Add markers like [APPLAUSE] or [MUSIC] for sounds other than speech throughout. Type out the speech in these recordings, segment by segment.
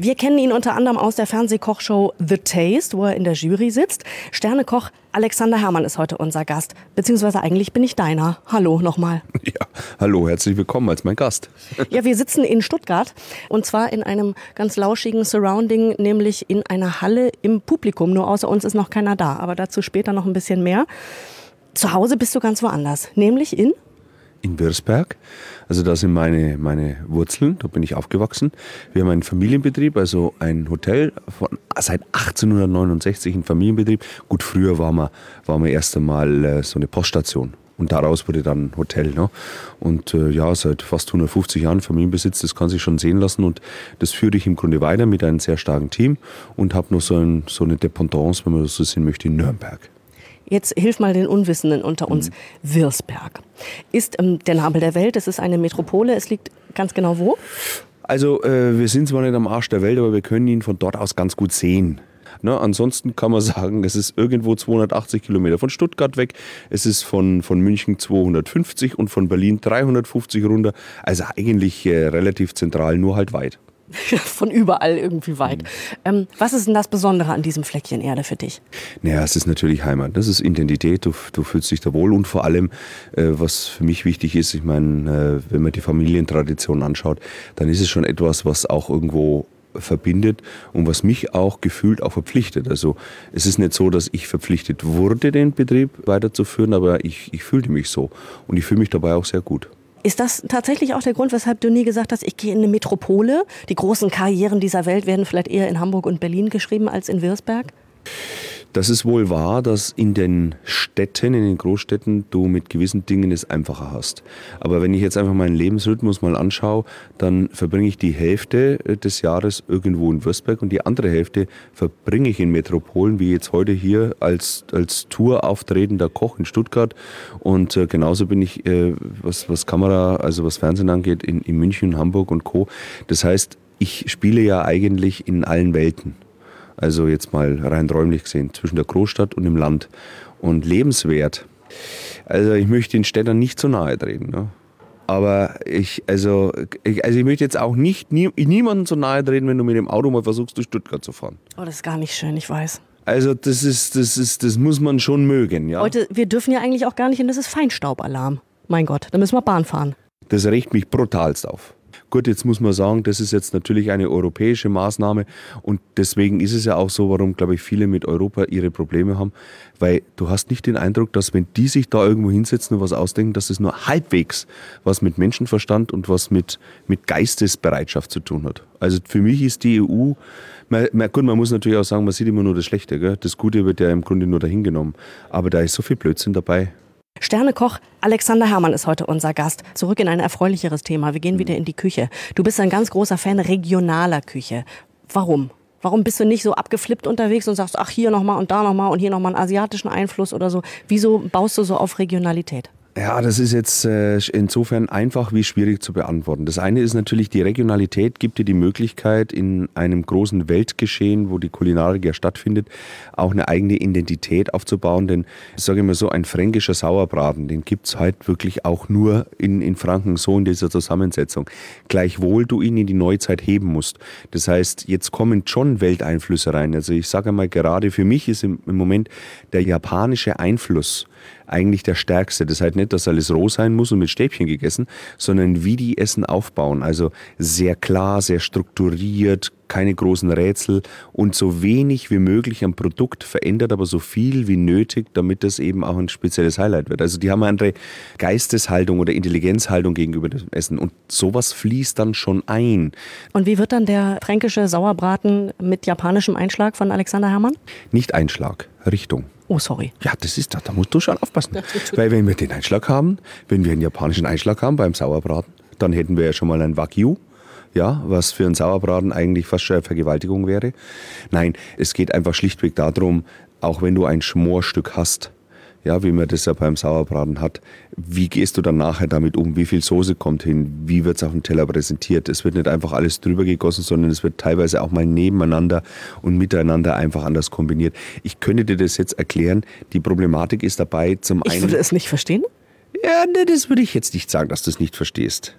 Wir kennen ihn unter anderem aus der Fernsehkochshow The Taste, wo er in der Jury sitzt. Sternekoch Alexander Herrmann ist heute unser Gast. Beziehungsweise eigentlich bin ich deiner. Hallo nochmal. [LAUGHS] Ja, hallo, herzlich willkommen als mein Gast. [LAUGHS] Ja, wir sitzen in Stuttgart und zwar in einem ganz lauschigen Surrounding, nämlich in einer Halle im Publikum. Nur außer uns ist noch keiner da, aber dazu später noch ein bisschen mehr. Zu Hause bist du ganz woanders, nämlich in in Würzberg. Also da sind meine, meine Wurzeln, da bin ich aufgewachsen. Wir haben einen Familienbetrieb, also ein Hotel von, seit 1869 ein Familienbetrieb. Gut, früher war man, war man erst einmal äh, so eine Poststation. Und daraus wurde dann Hotel. Ne? Und äh, ja, seit fast 150 Jahren Familienbesitz, das kann sich schon sehen lassen. Und das führe ich im Grunde weiter mit einem sehr starken Team und habe noch so, ein, so eine Dependance, wenn man das so sehen möchte, in Nürnberg. Jetzt hilf mal den Unwissenden unter uns. Mhm. Wirsberg ist ähm, der Nabel der Welt. Es ist eine Metropole. Es liegt ganz genau wo? Also äh, wir sind zwar nicht am Arsch der Welt, aber wir können ihn von dort aus ganz gut sehen. Ne, ansonsten kann man [LAUGHS] sagen, es ist irgendwo 280 Kilometer von Stuttgart weg. Es ist von, von München 250 und von Berlin 350 runter. Also eigentlich äh, relativ zentral, nur halt weit. [LAUGHS] von überall irgendwie weit. Ähm, was ist denn das Besondere an diesem Fleckchen Erde für dich? Naja, es ist natürlich Heimat. Das ist Identität. Du, du fühlst dich da wohl und vor allem, äh, was für mich wichtig ist, ich meine, äh, wenn man die Familientradition anschaut, dann ist es schon etwas, was auch irgendwo verbindet und was mich auch gefühlt auch verpflichtet. Also es ist nicht so, dass ich verpflichtet wurde, den Betrieb weiterzuführen, aber ich, ich fühlte mich so und ich fühle mich dabei auch sehr gut. Ist das tatsächlich auch der Grund, weshalb du nie gesagt hast, ich gehe in eine Metropole? Die großen Karrieren dieser Welt werden vielleicht eher in Hamburg und Berlin geschrieben als in Wirsberg? Das ist wohl wahr, dass in den Städten, in den Großstädten, du mit gewissen Dingen es einfacher hast. Aber wenn ich jetzt einfach meinen Lebensrhythmus mal anschaue, dann verbringe ich die Hälfte äh, des Jahres irgendwo in Würzburg und die andere Hälfte verbringe ich in Metropolen, wie jetzt heute hier als, als Tour-auftretender Koch in Stuttgart. Und äh, genauso bin ich, äh, was, was Kamera, also was Fernsehen angeht, in, in München, Hamburg und Co. Das heißt, ich spiele ja eigentlich in allen Welten. Also jetzt mal rein räumlich gesehen, zwischen der Großstadt und dem Land. Und lebenswert. Also ich möchte den Städtern nicht zu nahe treten. Ne? Aber ich, also, ich, also ich möchte jetzt auch nicht nie, niemandem zu nahe treten, wenn du mit dem Auto mal versuchst, durch Stuttgart zu fahren. Oh, das ist gar nicht schön, ich weiß. Also das ist, das ist, das muss man schon mögen, ja. Leute, wir dürfen ja eigentlich auch gar nicht, und das ist Feinstaubalarm. Mein Gott, da müssen wir Bahn fahren. Das regt mich brutalst auf. Gut, jetzt muss man sagen, das ist jetzt natürlich eine europäische Maßnahme und deswegen ist es ja auch so, warum, glaube ich, viele mit Europa ihre Probleme haben, weil du hast nicht den Eindruck, dass wenn die sich da irgendwo hinsetzen und was ausdenken, dass es nur halbwegs was mit Menschenverstand und was mit, mit Geistesbereitschaft zu tun hat. Also für mich ist die EU, man, man, gut, man muss natürlich auch sagen, man sieht immer nur das Schlechte, gell? das Gute wird ja im Grunde nur dahingenommen, aber da ist so viel Blödsinn dabei. Sternekoch Alexander Herrmann ist heute unser Gast. Zurück in ein erfreulicheres Thema. Wir gehen wieder in die Küche. Du bist ein ganz großer Fan regionaler Küche. Warum? Warum bist du nicht so abgeflippt unterwegs und sagst, ach, hier nochmal und da nochmal und hier nochmal einen asiatischen Einfluss oder so? Wieso baust du so auf Regionalität? Ja, das ist jetzt äh, insofern einfach wie schwierig zu beantworten. Das eine ist natürlich, die Regionalität gibt dir die Möglichkeit, in einem großen Weltgeschehen, wo die Kulinarik ja stattfindet, auch eine eigene Identität aufzubauen. Denn, ich sage immer so, ein fränkischer Sauerbraten, den gibt's halt wirklich auch nur in, in Franken so in dieser Zusammensetzung. Gleichwohl du ihn in die Neuzeit heben musst. Das heißt, jetzt kommen schon Welteinflüsse rein. Also ich sage mal, gerade für mich ist im, im Moment der japanische Einfluss eigentlich der stärkste. Das heißt nicht, dass alles roh sein muss und mit Stäbchen gegessen, sondern wie die Essen aufbauen. Also sehr klar, sehr strukturiert, keine großen Rätsel und so wenig wie möglich am Produkt verändert, aber so viel wie nötig, damit das eben auch ein spezielles Highlight wird. Also die haben eine andere Geisteshaltung oder Intelligenzhaltung gegenüber dem Essen und sowas fließt dann schon ein. Und wie wird dann der fränkische Sauerbraten mit japanischem Einschlag von Alexander Herrmann? Nicht Einschlag, Richtung. Oh, sorry. Ja, das ist da, da musst du schon aufpassen. [LAUGHS] Weil wenn wir den Einschlag haben, wenn wir einen japanischen Einschlag haben beim Sauerbraten, dann hätten wir ja schon mal ein Wagyu, ja, was für einen Sauerbraten eigentlich fast schon eine Vergewaltigung wäre. Nein, es geht einfach schlichtweg darum, auch wenn du ein Schmorstück hast, ja, wie man das ja beim Sauerbraten hat. Wie gehst du dann nachher damit um? Wie viel Soße kommt hin? Wie wird es auf dem Teller präsentiert? Es wird nicht einfach alles drüber gegossen, sondern es wird teilweise auch mal nebeneinander und miteinander einfach anders kombiniert. Ich könnte dir das jetzt erklären. Die Problematik ist dabei zum einen. Ich würde es nicht verstehen? Ja, ne, das würde ich jetzt nicht sagen, dass du es nicht verstehst.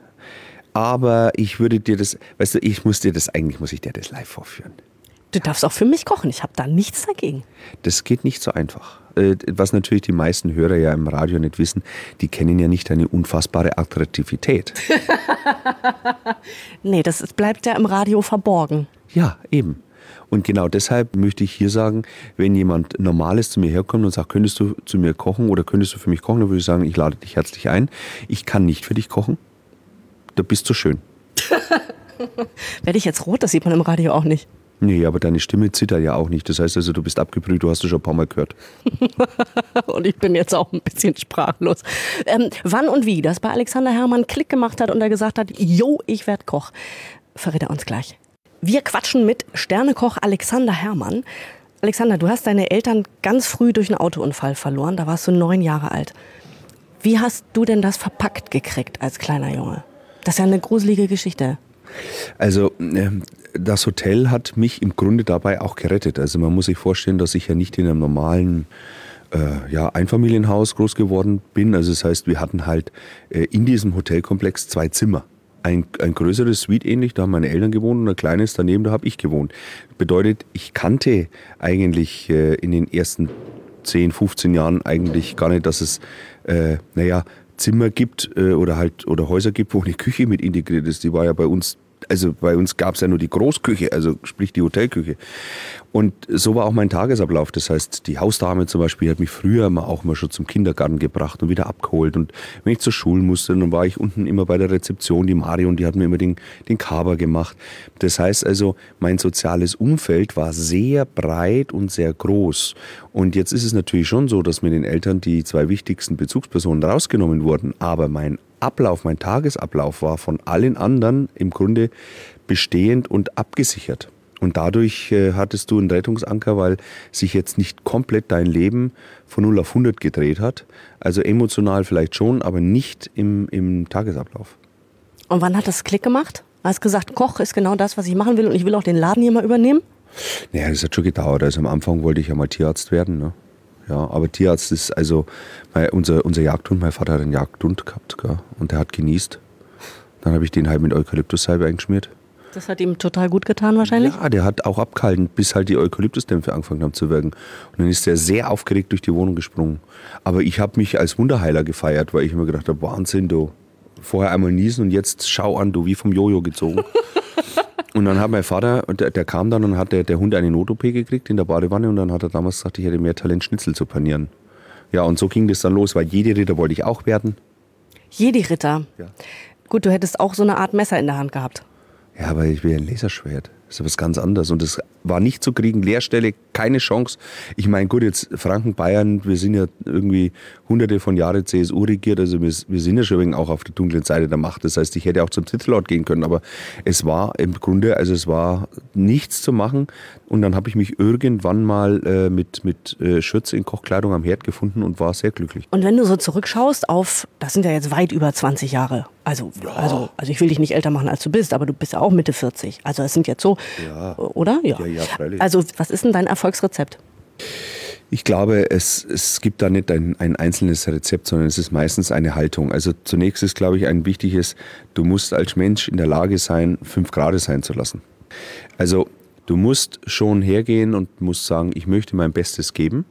Aber ich würde dir das, weißt du, ich muss dir das, eigentlich muss ich dir das live vorführen. Du darfst auch für mich kochen, ich habe da nichts dagegen. Das geht nicht so einfach. Äh, was natürlich die meisten Hörer ja im Radio nicht wissen, die kennen ja nicht deine unfassbare Attraktivität. [LAUGHS] nee, das bleibt ja im Radio verborgen. Ja, eben. Und genau deshalb möchte ich hier sagen, wenn jemand Normales zu mir herkommt und sagt, könntest du zu mir kochen oder könntest du für mich kochen, dann würde ich sagen, ich lade dich herzlich ein. Ich kann nicht für dich kochen. Du bist so schön. [LAUGHS] Werde ich jetzt rot? Das sieht man im Radio auch nicht. Nee, aber deine Stimme zittert ja auch nicht. Das heißt also, du bist abgebrüht, du hast es schon ein paar Mal gehört. [LAUGHS] und ich bin jetzt auch ein bisschen sprachlos. Ähm, wann und wie das bei Alexander Herrmann Klick gemacht hat und er gesagt hat, jo, ich werde Koch, verrät er uns gleich. Wir quatschen mit Sternekoch Alexander Herrmann. Alexander, du hast deine Eltern ganz früh durch einen Autounfall verloren. Da warst du neun Jahre alt. Wie hast du denn das verpackt gekriegt als kleiner Junge? Das ist ja eine gruselige Geschichte. Also ähm, das Hotel hat mich im Grunde dabei auch gerettet. Also man muss sich vorstellen, dass ich ja nicht in einem normalen äh, ja, Einfamilienhaus groß geworden bin. Also das heißt, wir hatten halt äh, in diesem Hotelkomplex zwei Zimmer. Ein, ein größeres Suite ähnlich, da haben meine Eltern gewohnt und ein kleines daneben, da habe ich gewohnt. Bedeutet, ich kannte eigentlich äh, in den ersten 10, 15 Jahren eigentlich gar nicht, dass es, äh, naja, Zimmer gibt äh, oder halt oder Häuser gibt, wo eine Küche mit integriert ist. Die war ja bei uns also bei uns gab es ja nur die Großküche, also sprich die Hotelküche. Und so war auch mein Tagesablauf. Das heißt, die Hausdame zum Beispiel hat mich früher mal auch mal schon zum Kindergarten gebracht und wieder abgeholt. Und wenn ich zur Schule musste, dann war ich unten immer bei der Rezeption. Die Marion, die hat mir immer den, den Kaber gemacht. Das heißt also, mein soziales Umfeld war sehr breit und sehr groß. Und jetzt ist es natürlich schon so, dass mit den Eltern die zwei wichtigsten Bezugspersonen rausgenommen wurden. Aber mein Ablauf, mein Tagesablauf war von allen anderen im Grunde bestehend und abgesichert. Und dadurch äh, hattest du einen Rettungsanker, weil sich jetzt nicht komplett dein Leben von 0 auf 100 gedreht hat. Also emotional vielleicht schon, aber nicht im, im Tagesablauf. Und wann hat das Klick gemacht? Hast gesagt, Koch ist genau das, was ich machen will und ich will auch den Laden hier mal übernehmen? Naja, das hat schon gedauert. Also am Anfang wollte ich ja mal Tierarzt werden. Ne? Ja, aber Tierarzt ist also unser, unser Jagdhund, mein Vater hat einen Jagdhund gehabt gell? und der hat genießt. Dann habe ich den halt mit Eukalyptussalbe eingeschmiert. Das hat ihm total gut getan wahrscheinlich? Ja, der hat auch abgehalten, bis halt die Eukalyptusdämpfe angefangen haben zu wirken. Und dann ist er sehr aufgeregt durch die Wohnung gesprungen. Aber ich habe mich als Wunderheiler gefeiert, weil ich immer gedacht habe, Wahnsinn, du. Vorher einmal niesen und jetzt schau an, du, wie vom Jojo gezogen. [LAUGHS] und dann hat mein Vater, der, der kam dann und hat der, der Hund eine Not-OP gekriegt in der Badewanne und dann hat er damals gesagt, ich hätte mehr Talent, Schnitzel zu panieren. Ja, und so ging das dann los, weil jede Ritter wollte ich auch werden. Jede Ritter? Ja. Gut, du hättest auch so eine Art Messer in der Hand gehabt. Ja, aber ich will ein Laserschwert. Das ist was ganz anderes. Und es war nicht zu kriegen. Leerstelle, keine Chance. Ich meine, gut, jetzt Franken, Bayern, wir sind ja irgendwie hunderte von Jahren CSU regiert. Also wir, wir sind ja schon auch auf der dunklen Seite der Macht. Das heißt, ich hätte auch zum Titelort gehen können. Aber es war im Grunde, also es war nichts zu machen. Und dann habe ich mich irgendwann mal äh, mit, mit äh, Schürze in Kochkleidung am Herd gefunden und war sehr glücklich. Und wenn du so zurückschaust auf, das sind ja jetzt weit über 20 Jahre. Also, ja. also, also ich will dich nicht älter machen, als du bist, aber du bist ja auch Mitte 40. Also es sind jetzt so ja. Oder? Ja. ja, ja freilich. Also, was ist denn dein Erfolgsrezept? Ich glaube, es, es gibt da nicht ein, ein einzelnes Rezept, sondern es ist meistens eine Haltung. Also zunächst ist, glaube ich, ein wichtiges, du musst als Mensch in der Lage sein, fünf Grade sein zu lassen. Also du musst schon hergehen und musst sagen, ich möchte mein Bestes geben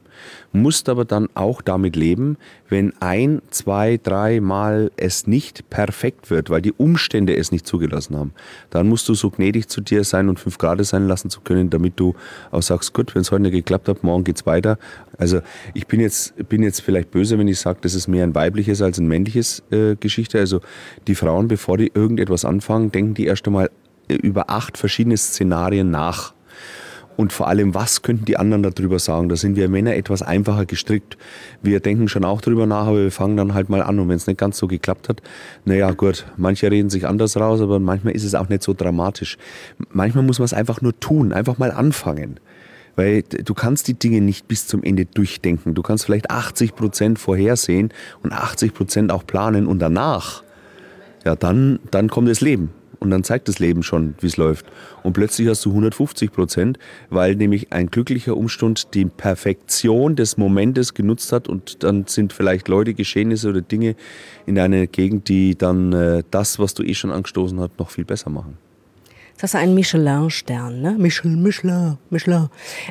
musst aber dann auch damit leben, wenn ein, zwei, drei Mal es nicht perfekt wird, weil die Umstände es nicht zugelassen haben. Dann musst du so gnädig zu dir sein und fünf Grad sein lassen zu können, damit du auch sagst, gut, wenn es heute nicht geklappt hat, morgen geht's weiter. Also ich bin jetzt, bin jetzt vielleicht böse, wenn ich sage, das ist mehr ein weibliches als ein männliches äh, Geschichte. Also die Frauen, bevor die irgendetwas anfangen, denken die erst einmal über acht verschiedene Szenarien nach und vor allem, was könnten die anderen darüber sagen? Da sind wir Männer etwas einfacher gestrickt. Wir denken schon auch darüber nach, aber wir fangen dann halt mal an. Und wenn es nicht ganz so geklappt hat, naja, gut, manche reden sich anders raus, aber manchmal ist es auch nicht so dramatisch. Manchmal muss man es einfach nur tun, einfach mal anfangen. Weil du kannst die Dinge nicht bis zum Ende durchdenken. Du kannst vielleicht 80 Prozent vorhersehen und 80 Prozent auch planen und danach, ja, dann, dann kommt das Leben. Und dann zeigt das Leben schon, wie es läuft. Und plötzlich hast du 150 Prozent, weil nämlich ein glücklicher Umstand die Perfektion des Momentes genutzt hat und dann sind vielleicht Leute, Geschehnisse oder Dinge in deiner Gegend, die dann äh, das, was du eh schon angestoßen hast, noch viel besser machen. Jetzt hast du einen Michelin-Stern, ne? Michelin, Michelin, Michelin.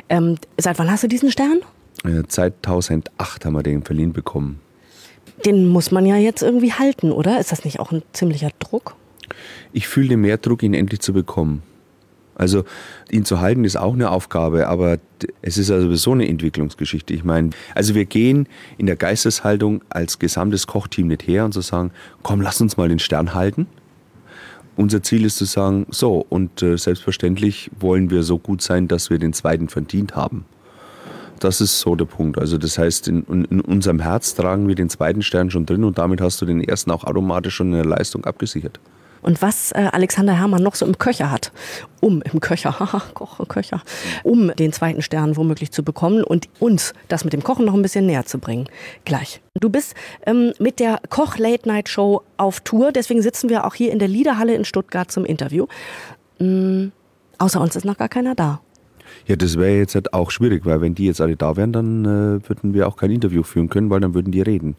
Ähm, seit wann hast du diesen Stern? Äh, 2008 haben wir den verliehen bekommen. Den muss man ja jetzt irgendwie halten, oder? Ist das nicht auch ein ziemlicher Druck? Ich fühle mehr Druck, ihn endlich zu bekommen. Also ihn zu halten ist auch eine Aufgabe, aber es ist also so eine Entwicklungsgeschichte. Ich meine, also wir gehen in der Geisteshaltung als gesamtes Kochteam nicht her und zu so sagen, komm, lass uns mal den Stern halten. Unser Ziel ist zu sagen, so, und äh, selbstverständlich wollen wir so gut sein, dass wir den zweiten verdient haben. Das ist so der Punkt. Also das heißt, in, in, unserem Herz tragen wir den zweiten Stern schon drin und damit hast du den ersten auch automatisch schon in der Leistung abgesichert. Und was äh, Alexander Herrmann noch so im Köcher hat, um im Köcher, [LAUGHS] Koch, Köcher, um den zweiten Stern womöglich zu bekommen und uns das mit dem Kochen noch ein bisschen näher zu bringen. Gleich. Du bist ähm, mit der Koch Late Night Show auf Tour, deswegen sitzen wir auch hier in der Liederhalle in Stuttgart zum Interview. Ähm, außer uns ist noch gar keiner da. Ja, das wäre jetzt halt auch schwierig, weil wenn die jetzt alle da wären, dann äh, würden wir auch kein Interview führen können, weil dann würden die reden.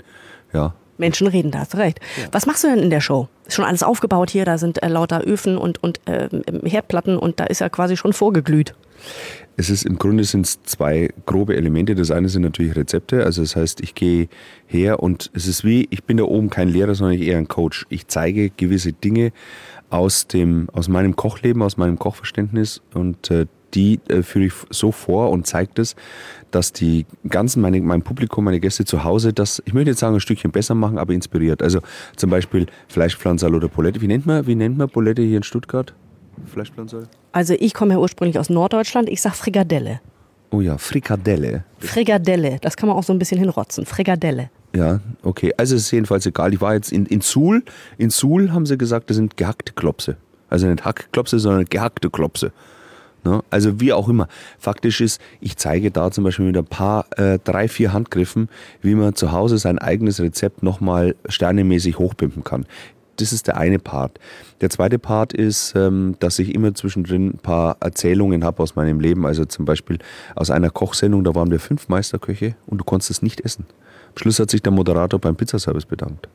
Ja. Menschen reden, da hast du recht. Ja. Was machst du denn in der Show? Ist schon alles aufgebaut hier, da sind äh, lauter Öfen und, und äh, Herdplatten und da ist ja quasi schon vorgeglüht. Es ist im Grunde sind es zwei grobe Elemente. Das eine sind natürlich Rezepte. Also das heißt, ich gehe her und es ist wie, ich bin da oben kein Lehrer, sondern eher ein Coach. Ich zeige gewisse Dinge aus dem, aus meinem Kochleben, aus meinem Kochverständnis und äh, die äh, führe ich so vor und zeigt es, dass die ganzen, meine, mein Publikum, meine Gäste zu Hause das, ich möchte jetzt sagen, ein Stückchen besser machen, aber inspiriert. Also zum Beispiel Fleischpflanzerl oder Polette. Wie nennt man, wie nennt man Polette hier in Stuttgart? Fleischpflanzerl? Also ich komme ja ursprünglich aus Norddeutschland, ich sage Frikadelle. Oh ja, Frikadelle. Frikadelle, das kann man auch so ein bisschen hinrotzen. Frikadelle. Ja, okay. Also es ist jedenfalls egal. Ich war jetzt in, in Suhl. In Suhl haben sie gesagt, das sind gehackte Klopse. Also nicht Hackklopse, sondern gehackte Klopse. Ne? Also wie auch immer. Faktisch ist, ich zeige da zum Beispiel mit ein paar, äh, drei, vier Handgriffen, wie man zu Hause sein eigenes Rezept nochmal sternemäßig hochpimpen kann. Das ist der eine Part. Der zweite Part ist, ähm, dass ich immer zwischendrin ein paar Erzählungen habe aus meinem Leben. Also zum Beispiel aus einer Kochsendung, da waren wir fünf Meisterköche und du konntest es nicht essen. Am Schluss hat sich der Moderator beim Pizzaservice bedankt.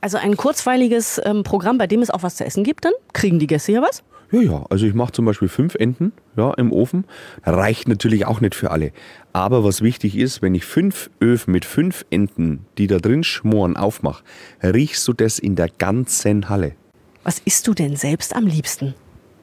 Also ein kurzweiliges ähm, Programm, bei dem es auch was zu essen gibt, dann kriegen die Gäste ja was? Ja, ja. Also ich mache zum Beispiel fünf Enten ja, im Ofen. Reicht natürlich auch nicht für alle. Aber was wichtig ist, wenn ich fünf Öfen mit fünf Enten, die da drin schmoren, aufmache, riechst du das in der ganzen Halle. Was isst du denn selbst am liebsten?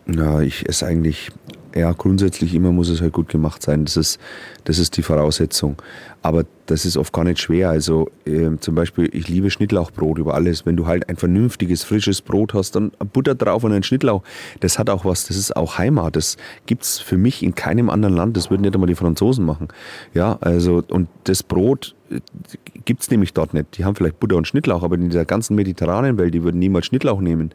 Ja, ich esse eigentlich ja, grundsätzlich immer muss es halt gut gemacht sein. Das ist, das ist die Voraussetzung. Aber das ist oft gar nicht schwer. Also äh, zum Beispiel, ich liebe Schnittlauchbrot über alles. Wenn du halt ein vernünftiges, frisches Brot hast, dann Butter drauf und ein Schnittlauch. Das hat auch was, das ist auch Heimat. Das gibt's für mich in keinem anderen Land. Das würden nicht einmal die Franzosen machen. Ja, also, und das Brot äh, gibt's nämlich dort nicht. Die haben vielleicht Butter und Schnittlauch, aber in dieser ganzen mediterranen Welt, die würden niemals Schnittlauch nehmen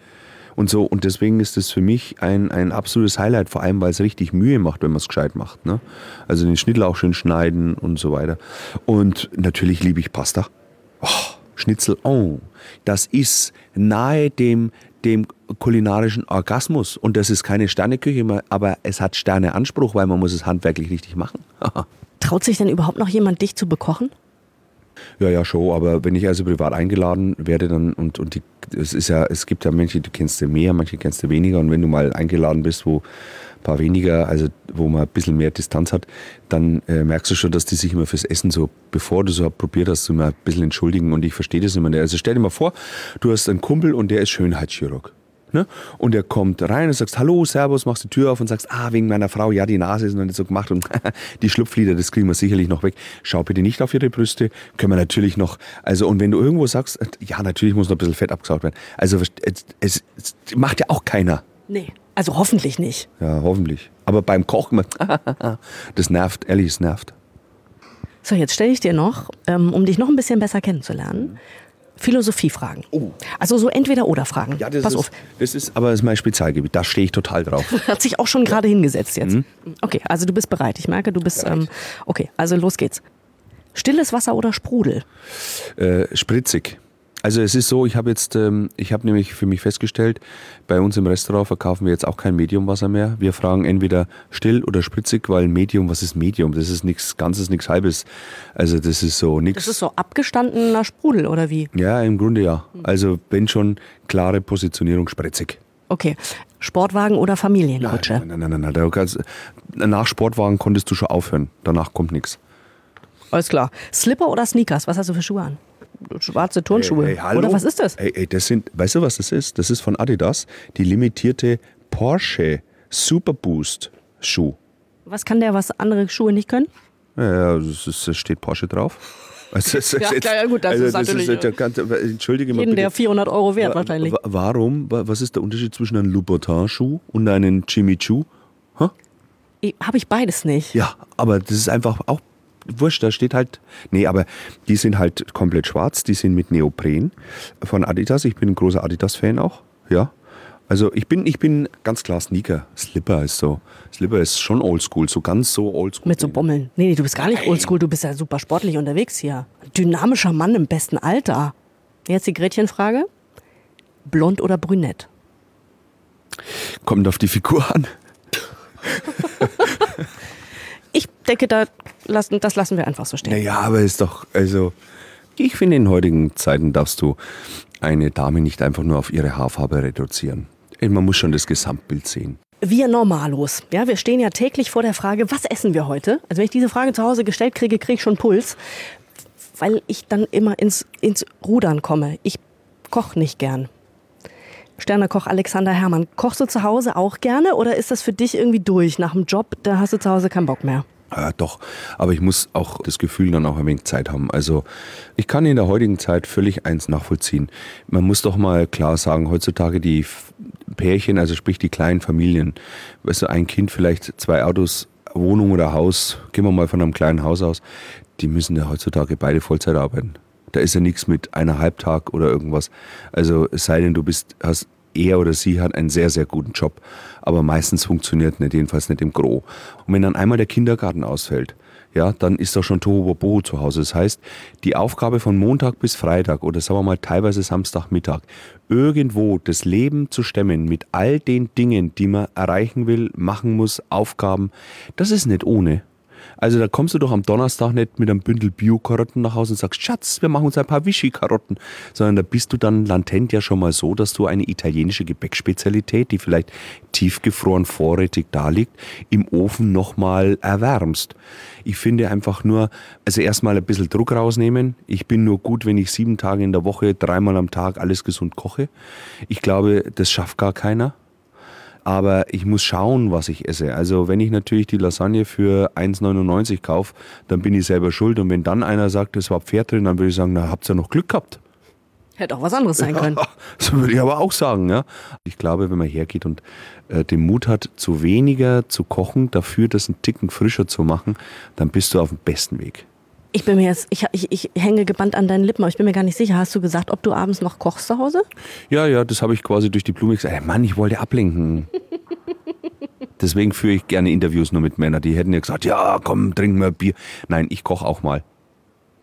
und so. Und deswegen ist es für mich ein, ein absolutes Highlight, vor allem weil es richtig Mühe macht, wenn man es gescheit macht. Ne? Also den Schnittlauch schön schneiden und so weiter. Und natürlich liebe ich Pasta. Oh, Schnitzel, oh, das ist nahe dem, dem kulinarischen Orgasmus. Und das ist keine Sterneküche, aber es hat Sterneanspruch, weil man muss es handwerklich richtig machen. [LAUGHS] Traut sich denn überhaupt noch jemand, dich zu bekochen? Ja, ja, schon. Aber wenn ich also privat eingeladen werde, dann und, und die, es ist ja, es gibt ja Menschen, die kennst du mehr, manche kennst du weniger. Und wenn du mal eingeladen bist, wo ein paar weniger, also wo man ein bisschen mehr Distanz hat, dann äh, merkst du schon, dass die sich immer fürs Essen so, bevor du so probiert hast, mal ein bisschen entschuldigen. Und ich verstehe das immer nicht. Also stell dir mal vor, du hast einen Kumpel und der ist Schönheitschirurg. Ne? Und er kommt rein und sagst Hallo, Servus, machst die Tür auf und sagst, ah, wegen meiner Frau, ja, die Nase ist noch nicht so gemacht und [LAUGHS] die Schlupflider, das kriegen wir sicherlich noch weg. Schau bitte nicht auf ihre Brüste, können wir natürlich noch, also und wenn du irgendwo sagst, ja, natürlich muss noch ein bisschen Fett abgesaugt werden. Also es, es, es macht ja auch keiner. Nee, also hoffentlich nicht. Ja, hoffentlich. Aber beim Kochen, [LAUGHS] das nervt, ehrlich, es nervt. So, jetzt stelle ich dir noch, ähm, um dich noch ein bisschen besser kennenzulernen, Philosophiefragen. Oh. Also so Entweder-Oder-Fragen. Ja, das Pass ist, auf. Das ist aber das ist mein Spezialgebiet. Da stehe ich total drauf. [LAUGHS] Hat sich auch schon gerade ja. hingesetzt jetzt. Mhm. Okay, also du bist bereit. Ich merke, du bist. Ähm, okay, also los geht's. Stilles Wasser oder Sprudel? Äh, spritzig. Also es ist so, ich habe jetzt, ähm, ich habe nämlich für mich festgestellt, bei uns im Restaurant verkaufen wir jetzt auch kein Mediumwasser mehr. Wir fragen entweder still oder spritzig, weil Medium, was ist Medium? Das ist nichts Ganzes, nichts Halbes. Also das ist so nichts. Das ist so abgestandener Sprudel oder wie? Ja, im Grunde ja. Also wenn schon klare Positionierung spritzig. Okay. Sportwagen oder Familienkutsche? Nein, nein, nein, nein. nein. Nach Sportwagen konntest du schon aufhören. Danach kommt nichts. Alles klar. Slipper oder Sneakers? Was hast du für Schuhe an? Schwarze Turnschuhe. Hey, hallo? Oder was ist das? Ey, ey, das sind, weißt du, was das ist? Das ist von Adidas die limitierte Porsche Super Boost Schuh. Was kann der, was andere Schuhe nicht können? Ja, es, ist, steht Porsche drauf. [LAUGHS] Also, ist Ja, jetzt- klar, ja, gut, das ist natürlich, jetzt ja ganz- Entschuldige mal Jeden bitte. der 400 Euro wert Wa- wahrscheinlich. wa- Warum? Wa- Was ist der Unterschied zwischen einem Louboutin-Schuh und einem Jimmy Choo? Habe ich beides nicht. Ja, aber das ist einfach auch wurscht. Da steht halt, nee, aber die sind halt komplett schwarz. Die sind mit Neopren von Adidas. Ich bin ein großer Adidas-Fan auch. Ja. Also ich bin, ich bin ganz klar Sneaker. Slipper ist so. Slipper ist schon oldschool, so ganz so oldschool. Mit so Bommeln. Nee, nee, du bist gar nicht oldschool, du bist ja super sportlich unterwegs hier. Dynamischer Mann im besten Alter. Jetzt die Gretchenfrage. Blond oder brünett? Kommt auf die Figur an. [LAUGHS] Ich denke, da lassen, das lassen wir einfach so stehen. Naja, aber ist doch, also, ich finde, in heutigen Zeiten darfst du eine Dame nicht einfach nur auf ihre Haarfarbe reduzieren. Man muss schon das Gesamtbild sehen. Wir Normalos, ja, wir stehen ja täglich vor der Frage, was essen wir heute? Also wenn ich diese Frage zu Hause gestellt kriege, kriege ich schon Puls, weil ich dann immer ins, ins Rudern komme. Ich koche nicht gern. Sternekoch Alexander Herrmann, kochst du zu Hause auch gerne oder ist das für dich irgendwie durch? Nach dem Job, da hast du zu Hause keinen Bock mehr. Ja, doch, aber ich muss auch das Gefühl dann auch ein wenig Zeit haben. Also ich kann in der heutigen Zeit völlig eins nachvollziehen. Man muss doch mal klar sagen, heutzutage die Pärchen, also sprich die kleinen Familien, weißt du, ein Kind, vielleicht zwei Autos, Wohnung oder Haus, gehen wir mal von einem kleinen Haus aus, die müssen ja heutzutage beide Vollzeit arbeiten. Da ist ja nichts mit einer Halbtag oder irgendwas. Also es sei denn, du bist, hast er oder sie hat einen sehr, sehr guten Job. Aber meistens funktioniert nicht, jedenfalls nicht im Gro. Und wenn dann einmal der Kindergarten ausfällt, ja, dann ist doch schon Tohuwabohu zu Hause. Das heißt, die Aufgabe von Montag bis Freitag oder sagen wir mal teilweise Samstagmittag, irgendwo das Leben zu stemmen mit all den Dingen, die man erreichen will, machen muss, Aufgaben, das ist nicht ohne. Also da kommst du doch am Donnerstag nicht mit einem Bündel Bio-Karotten nach Hause und sagst, Schatz, wir machen uns ein paar Vichy-Karotten, sondern da bist du dann latent ja schon mal so, dass du eine italienische Gebäckspezialität, die vielleicht tiefgefroren vorrätig da liegt, im Ofen nochmal erwärmst. Ich finde einfach nur, also erstmal ein bisschen Druck rausnehmen. Ich bin nur gut, wenn ich sieben Tage in der Woche, dreimal am Tag alles gesund koche. Ich glaube, das schafft gar keiner aber ich muss schauen, was ich esse. Also wenn ich natürlich die Lasagne für 1,99 kaufe, dann bin ich selber schuld. Und wenn dann einer sagt, es war Pferd drin, dann würde ich sagen, na, habt ihr noch Glück gehabt. Hätte auch was anderes sein können. [LAUGHS] So würde ich aber auch sagen. Ja. Ich glaube, wenn man hergeht und äh, den Mut hat, zu weniger zu kochen, dafür das einen Ticken frischer zu machen, dann bist du auf dem besten Weg. Ich bin mir jetzt, ich, ich, ich hänge gebannt an deinen Lippen, aber ich bin mir gar nicht sicher. Hast du gesagt, ob du abends noch kochst zu Hause? Ja, ja, das habe ich quasi durch die Blume gesagt. Ey, Mann, ich wollte ablenken. [LAUGHS] Deswegen führe ich gerne Interviews nur mit Männern. Die hätten ja gesagt, ja, komm, trink mal Bier. Nein, ich koche auch mal.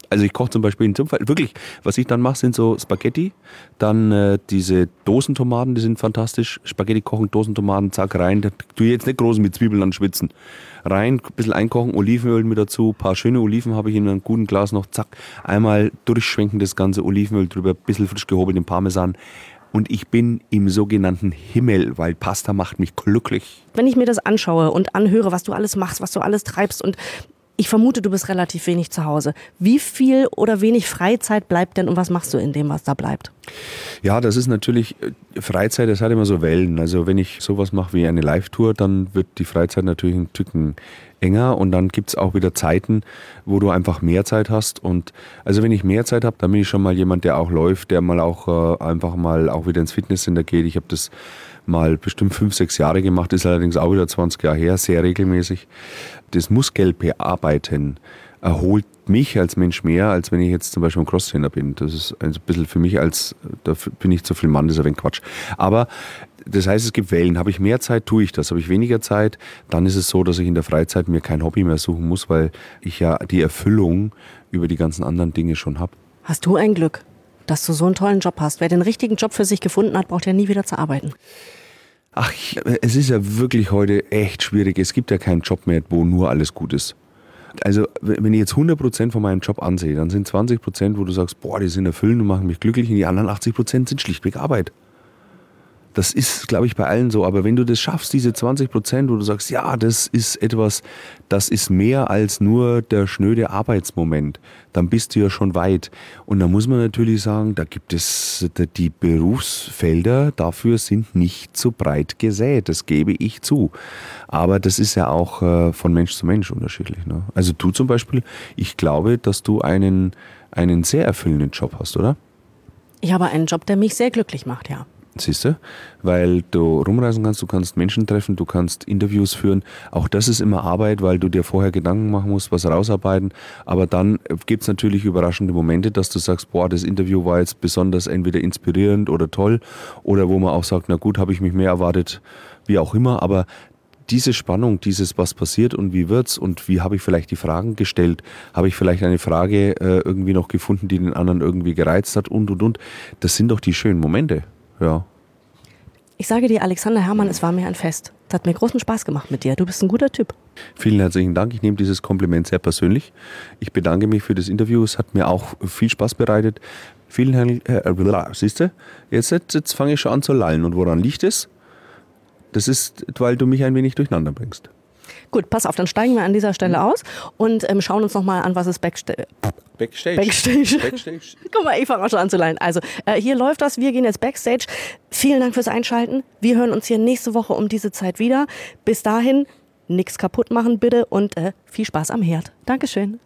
Also ich koche zum Beispiel in zum Fall, wirklich, was ich dann mache, sind so Spaghetti, dann äh, diese Dosentomaten, die sind fantastisch. Spaghetti kochen, Dosentomaten, zack, rein. Da tu jetzt nicht groß mit Zwiebeln anschwitzen. Rein, ein bisschen einkochen, Olivenöl mit dazu, paar schöne Oliven habe ich in einem guten Glas noch, zack, einmal durchschwenken das ganze Olivenöl drüber, ein bisschen frisch gehobelten Parmesan. Und ich bin im sogenannten Himmel, weil Pasta macht mich glücklich. Wenn ich mir das anschaue und anhöre, was du alles machst, was du alles treibst und ich vermute, du bist relativ wenig zu Hause. Wie viel oder wenig Freizeit bleibt denn und was machst du in dem, was da bleibt? Ja, das ist natürlich, äh, Freizeit, das hat immer so Wellen. Also wenn ich sowas mache wie eine Live-Tour, dann wird die Freizeit natürlich ein Tücken enger und dann gibt's auch wieder Zeiten, wo du einfach mehr Zeit hast. Und also wenn ich mehr Zeit habe, dann bin ich schon mal jemand, der auch läuft, der mal auch äh, einfach mal auch wieder ins Fitnesscenter geht. Ich habe das mal bestimmt fünf, sechs Jahre gemacht, ist allerdings auch wieder 20 Jahre her, sehr regelmäßig. Das Muskelbearbeiten erholt mich als Mensch mehr, als wenn ich jetzt zum Beispiel ein Crosstrainer bin. Das ist ein bisschen für mich als, da bin ich zu viel Mann, das ist ein wenig Quatsch. Aber das heißt, es gibt Wellen. Habe ich mehr Zeit, tue ich das. Habe ich weniger Zeit, dann ist es so, dass ich in der Freizeit mir kein Hobby mehr suchen muss, weil ich ja die Erfüllung über die ganzen anderen Dinge schon habe. Hast du ein Glück? Dass du so einen tollen Job hast. Wer den richtigen Job für sich gefunden hat, braucht ja nie wieder zu arbeiten. Ach, es ist ja wirklich heute echt schwierig. Es gibt ja keinen Job mehr, wo nur alles gut ist. Also, wenn ich jetzt 100% von meinem Job ansehe, dann sind 20%, wo du sagst, boah, die sind erfüllend und machen mich glücklich, und die anderen 80% sind schlichtweg Arbeit. Das ist, glaube ich, bei allen so. Aber wenn du das schaffst, diese 20 Prozent, wo du sagst, ja, das ist etwas, das ist mehr als nur der schnöde Arbeitsmoment, dann bist du ja schon weit. Und da muss man natürlich sagen, da gibt es die Berufsfelder dafür sind nicht so breit gesät. Das gebe ich zu. Aber das ist ja auch äh, von Mensch zu Mensch unterschiedlich. Ne? Also du zum Beispiel, ich glaube, dass du einen, einen sehr erfüllenden Job hast, oder? Ich habe einen Job, der mich sehr glücklich macht, ja. Siehst du? Weil du rumreisen kannst, du kannst Menschen treffen, du kannst Interviews führen. Auch das ist immer Arbeit, weil du dir vorher Gedanken machen musst, was rausarbeiten. Aber dann gibt es natürlich überraschende Momente, dass du sagst, boah, das Interview war jetzt besonders entweder inspirierend oder toll. Oder wo man auch sagt, na gut, habe ich mich mehr erwartet, wie auch immer. Aber diese Spannung, dieses was passiert und wie wird's und wie habe ich vielleicht die Fragen gestellt, habe ich vielleicht eine Frage äh, irgendwie noch gefunden, die den anderen irgendwie gereizt hat und und und. Das sind doch die schönen Momente. Ja. Ich sage dir, Alexander Herrmann, es war mir ein Fest. Es hat mir großen Spaß gemacht mit dir. Du bist ein guter Typ. Vielen herzlichen Dank. Ich nehme dieses Kompliment sehr persönlich. Ich bedanke mich für das Interview. Es hat mir auch viel Spaß bereitet. Vielen herzlichen äh, Siehst du, jetzt, jetzt, fange ich schon an zu lallen. Und woran liegt es? Das ist, weil du mich ein wenig durcheinander bringst. Gut, pass auf, dann steigen wir an dieser Stelle aus und ähm, schauen uns nochmal an, was es Backstage. Backstage. Backstage. [LAUGHS] Backstage. Guck mal, ich fange auch schon an zu leihen. Also, äh, hier läuft das. Wir gehen jetzt Backstage. Vielen Dank fürs Einschalten. Wir hören uns hier nächste Woche um diese Zeit wieder. Bis dahin, nichts kaputt machen bitte und äh, viel Spaß am Herd. Dankeschön.